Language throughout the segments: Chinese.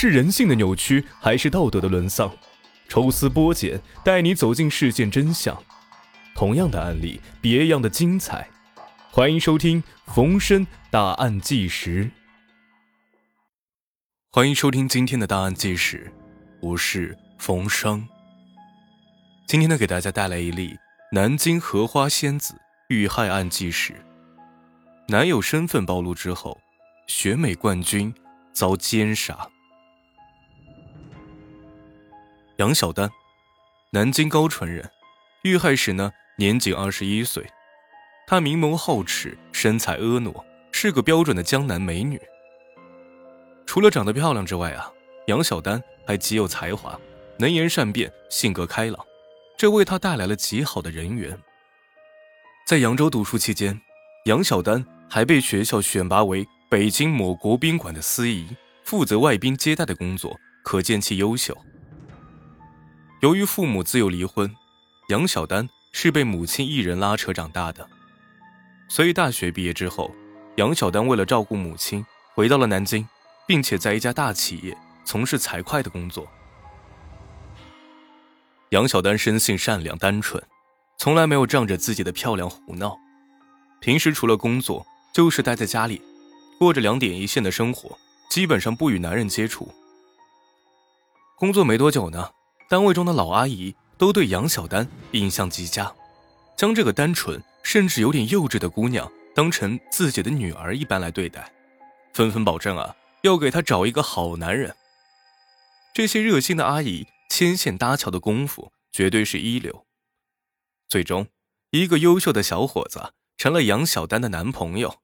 是人性的扭曲，还是道德的沦丧？抽丝剥茧，带你走进事件真相。同样的案例，别样的精彩。欢迎收听《逢申大案纪实》。欢迎收听今天的大案纪实，我是冯生。今天呢，给大家带来一例南京荷花仙子遇害案纪实。男友身份暴露之后，选美冠军遭奸杀。杨小丹，南京高淳人，遇害时呢年仅二十一岁。她明眸皓齿，身材婀娜，是个标准的江南美女。除了长得漂亮之外啊，杨小丹还极有才华，能言善辩，性格开朗，这为她带来了极好的人缘。在扬州读书期间，杨小丹还被学校选拔为北京某国宾馆的司仪，负责外宾接待的工作，可见其优秀。由于父母自幼离婚，杨小丹是被母亲一人拉扯长大的。所以大学毕业之后，杨小丹为了照顾母亲，回到了南京，并且在一家大企业从事财会的工作。杨小丹生性善良单纯，从来没有仗着自己的漂亮胡闹。平时除了工作，就是待在家里，过着两点一线的生活，基本上不与男人接触。工作没多久呢。单位中的老阿姨都对杨小丹印象极佳，将这个单纯甚至有点幼稚的姑娘当成自己的女儿一般来对待，纷纷保证啊要给她找一个好男人。这些热心的阿姨牵线搭桥的功夫绝对是一流。最终，一个优秀的小伙子成了杨小丹的男朋友。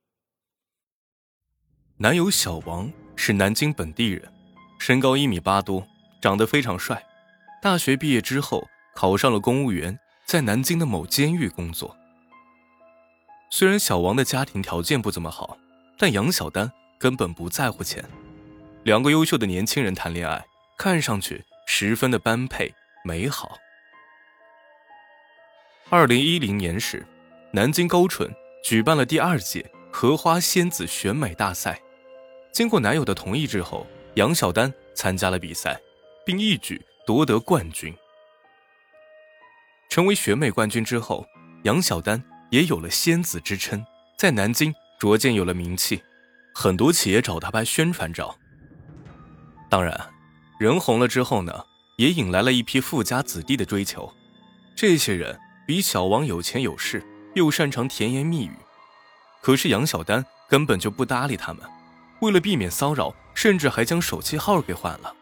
男友小王是南京本地人，身高一米八多，长得非常帅。大学毕业之后，考上了公务员，在南京的某监狱工作。虽然小王的家庭条件不怎么好，但杨小丹根本不在乎钱。两个优秀的年轻人谈恋爱，看上去十分的般配美好。二零一零年时，南京高淳举办了第二届荷花仙子选美大赛。经过男友的同意之后，杨小丹参加了比赛，并一举。夺得冠军，成为选美冠军之后，杨小丹也有了仙子之称，在南京逐渐有了名气，很多企业找他拍宣传照。当然，人红了之后呢，也引来了一批富家子弟的追求。这些人比小王有钱有势，又擅长甜言蜜语，可是杨小丹根本就不搭理他们，为了避免骚扰，甚至还将手机号给换了。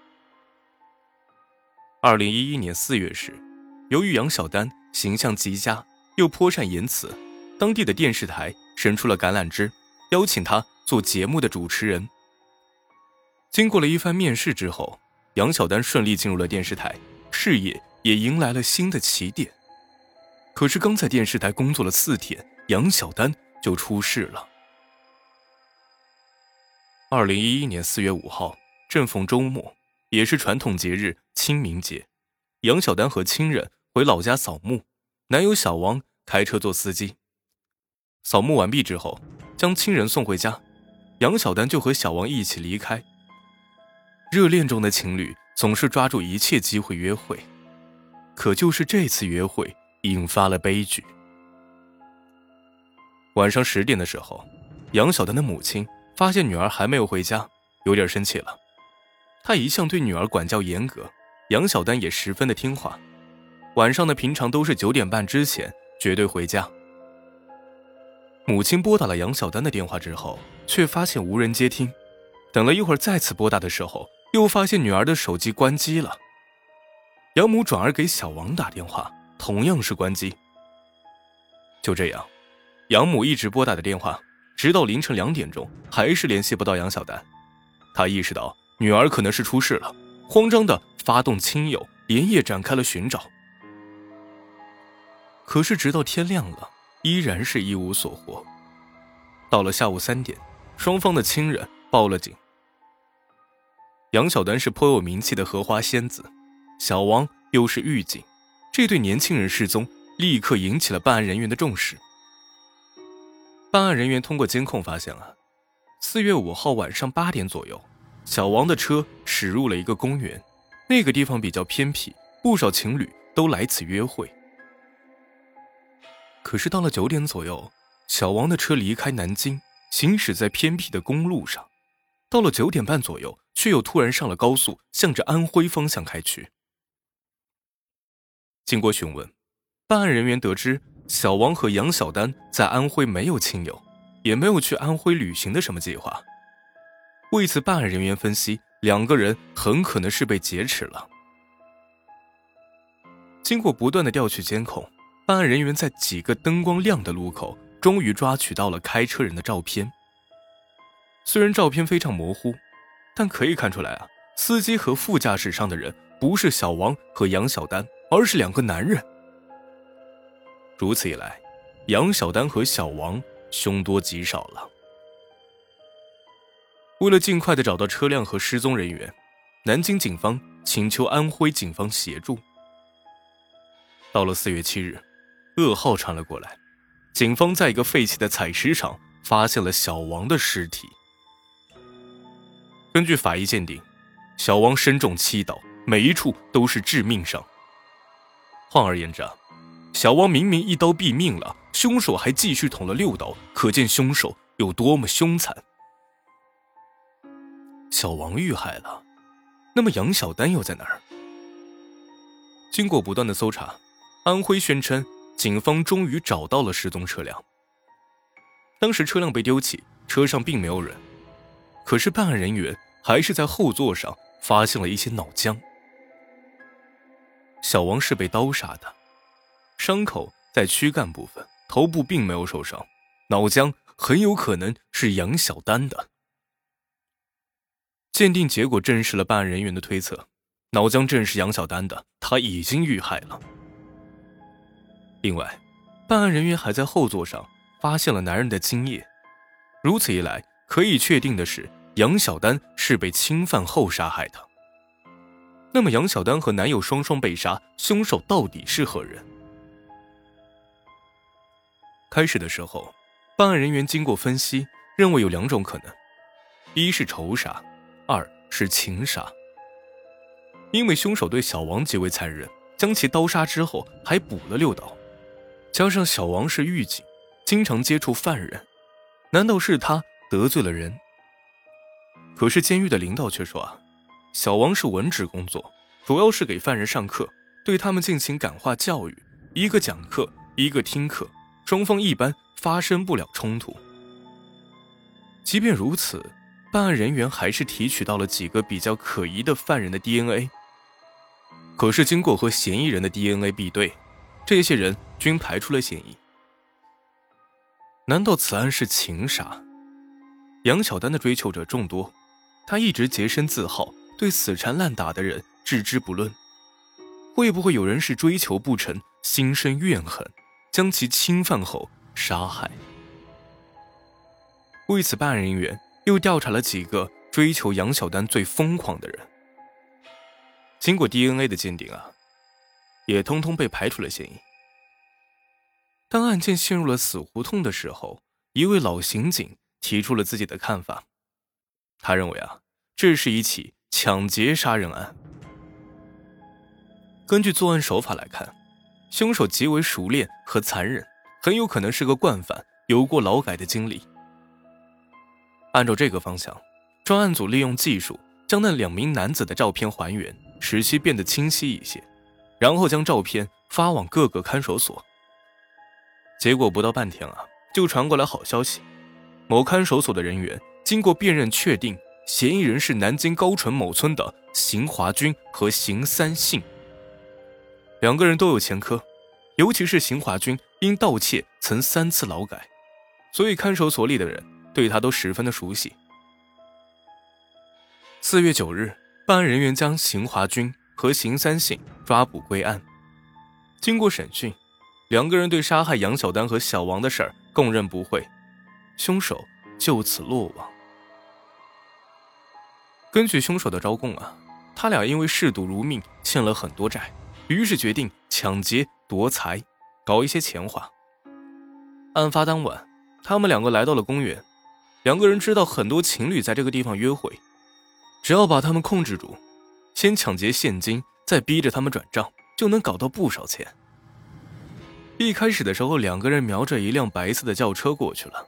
二零一一年四月时，由于杨小丹形象极佳，又颇善言辞，当地的电视台伸出了橄榄枝，邀请他做节目的主持人。经过了一番面试之后，杨小丹顺利进入了电视台，事业也迎来了新的起点。可是刚在电视台工作了四天，杨小丹就出事了。二零一一年四月五号，正逢周末。也是传统节日清明节，杨小丹和亲人回老家扫墓，男友小王开车做司机。扫墓完毕之后，将亲人送回家，杨小丹就和小王一起离开。热恋中的情侣总是抓住一切机会约会，可就是这次约会引发了悲剧。晚上十点的时候，杨小丹的母亲发现女儿还没有回家，有点生气了。她一向对女儿管教严格，杨小丹也十分的听话。晚上的平常都是九点半之前绝对回家。母亲拨打了杨小丹的电话之后，却发现无人接听。等了一会儿，再次拨打的时候，又发现女儿的手机关机了。杨母转而给小王打电话，同样是关机。就这样，杨母一直拨打的电话，直到凌晨两点钟，还是联系不到杨小丹。他意识到。女儿可能是出事了，慌张的发动亲友连夜展开了寻找。可是直到天亮了，依然是一无所获。到了下午三点，双方的亲人报了警。杨小丹是颇有名气的荷花仙子，小王又是狱警，这对年轻人失踪立刻引起了办案人员的重视。办案人员通过监控发现啊，四月五号晚上八点左右。小王的车驶入了一个公园，那个地方比较偏僻，不少情侣都来此约会。可是到了九点左右，小王的车离开南京，行驶在偏僻的公路上，到了九点半左右，却又突然上了高速，向着安徽方向开去。经过询问，办案人员得知，小王和杨小丹在安徽没有亲友，也没有去安徽旅行的什么计划。为此，办案人员分析，两个人很可能是被劫持了。经过不断的调取监控，办案人员在几个灯光亮的路口，终于抓取到了开车人的照片。虽然照片非常模糊，但可以看出来啊，司机和副驾驶上的人不是小王和杨小丹，而是两个男人。如此一来，杨小丹和小王凶多吉少了。为了尽快的找到车辆和失踪人员，南京警方请求安徽警方协助。到了四月七日，噩耗传了过来，警方在一个废弃的采石场发现了小王的尸体。根据法医鉴定，小王身中七刀，每一处都是致命伤。换而言之，小王明明一刀毙命了，凶手还继续捅了六刀，可见凶手有多么凶残。小王遇害了，那么杨小丹又在哪儿？经过不断的搜查，安徽宣称警方终于找到了失踪车辆。当时车辆被丢弃，车上并没有人，可是办案人员还是在后座上发现了一些脑浆。小王是被刀杀的，伤口在躯干部分，头部并没有受伤，脑浆很有可能是杨小丹的。鉴定结果证实了办案人员的推测，脑浆正是杨小丹的，他已经遇害了。另外，办案人员还在后座上发现了男人的精液，如此一来，可以确定的是，杨小丹是被侵犯后杀害的。那么，杨小丹和男友双双被杀，凶手到底是何人？开始的时候，办案人员经过分析，认为有两种可能：一是仇杀。二是情杀，因为凶手对小王极为残忍，将其刀杀之后还补了六刀，加上小王是狱警，经常接触犯人，难道是他得罪了人？可是监狱的领导却说啊，小王是文职工作，主要是给犯人上课，对他们进行感化教育，一个讲课，一个听课，双方一般发生不了冲突。即便如此。办案人员还是提取到了几个比较可疑的犯人的 DNA，可是经过和嫌疑人的 DNA 比对，这些人均排除了嫌疑。难道此案是情杀？杨小丹的追求者众多，他一直洁身自好，对死缠烂打的人置之不论。会不会有人是追求不成，心生怨恨，将其侵犯后杀害？为此，办案人员。又调查了几个追求杨小丹最疯狂的人，经过 DNA 的鉴定啊，也通通被排除了嫌疑。当案件陷入了死胡同的时候，一位老刑警提出了自己的看法。他认为啊，这是一起抢劫杀人案。根据作案手法来看，凶手极为熟练和残忍，很有可能是个惯犯，有过劳改的经历。按照这个方向，专案组利用技术将那两名男子的照片还原，使其变得清晰一些，然后将照片发往各个看守所。结果不到半天啊，就传过来好消息：某看守所的人员经过辨认，确定嫌疑人是南京高淳某村的邢华军和邢三信。两个人都有前科，尤其是邢华军因盗窃曾三次劳改，所以看守所里的人。对他都十分的熟悉。四月九日，办案人员将邢华军和邢三信抓捕归案。经过审讯，两个人对杀害杨小丹和小王的事儿供认不讳，凶手就此落网。根据凶手的招供啊，他俩因为嗜赌如命，欠了很多债，于是决定抢劫夺财，搞一些钱花。案发当晚，他们两个来到了公园。两个人知道很多情侣在这个地方约会，只要把他们控制住，先抢劫现金，再逼着他们转账，就能搞到不少钱。一开始的时候，两个人瞄着一辆白色的轿车过去了，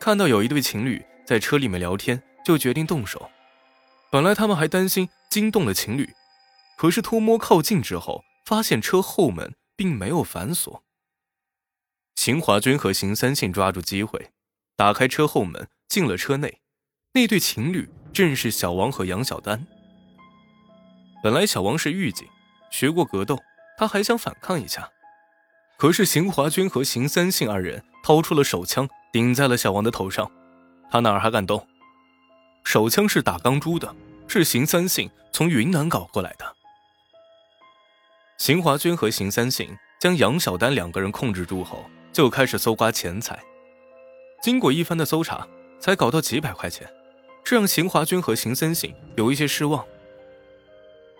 看到有一对情侣在车里面聊天，就决定动手。本来他们还担心惊动了情侣，可是偷摸靠近之后，发现车后门并没有反锁。邢华军和邢三信抓住机会，打开车后门，进了车内。那对情侣正是小王和杨小丹。本来小王是狱警，学过格斗，他还想反抗一下。可是邢华军和邢三信二人掏出了手枪，顶在了小王的头上，他哪儿还敢动？手枪是打钢珠的，是邢三信从云南搞过来的。邢华军和邢三信将杨小丹两个人控制住后，就开始搜刮钱财。经过一番的搜查，才搞到几百块钱，这让邢华军和邢三信有一些失望。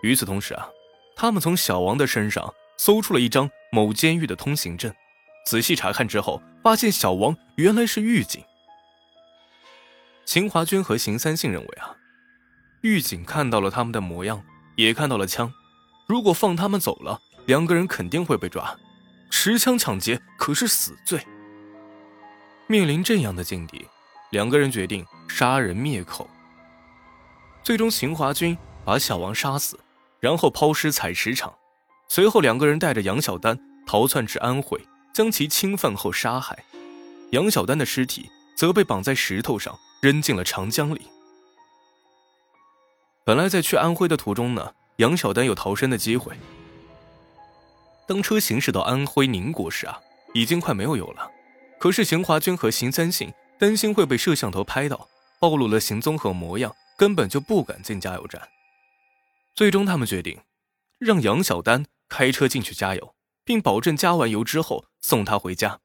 与此同时啊，他们从小王的身上。搜出了一张某监狱的通行证，仔细查看之后，发现小王原来是狱警。秦华军和邢三信认为啊，狱警看到了他们的模样，也看到了枪，如果放他们走了，两个人肯定会被抓。持枪抢劫可是死罪。面临这样的境地，两个人决定杀人灭口。最终，秦华军把小王杀死，然后抛尸采石场。随后，两个人带着杨小丹逃窜至安徽，将其侵犯后杀害。杨小丹的尸体则被绑在石头上，扔进了长江里。本来在去安徽的途中呢，杨小丹有逃生的机会。当车行驶到安徽宁国时啊，已经快没有油了。可是邢华军和邢三信担心会被摄像头拍到，暴露了行踪和模样，根本就不敢进加油站。最终，他们决定让杨小丹。开车进去加油，并保证加完油之后送他回家。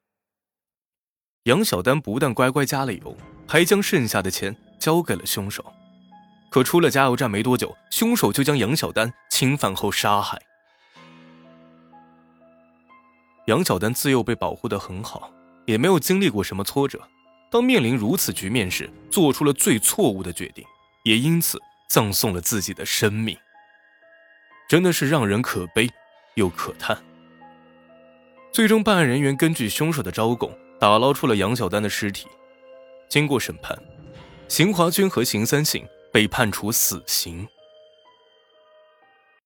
杨小丹不但乖乖加了油，还将剩下的钱交给了凶手。可出了加油站没多久，凶手就将杨小丹侵犯后杀害。杨小丹自幼被保护的很好，也没有经历过什么挫折。当面临如此局面时，做出了最错误的决定，也因此葬送了自己的生命。真的是让人可悲。又可叹。最终，办案人员根据凶手的招供，打捞出了杨小丹的尸体。经过审判，邢华军和邢三信被判处死刑。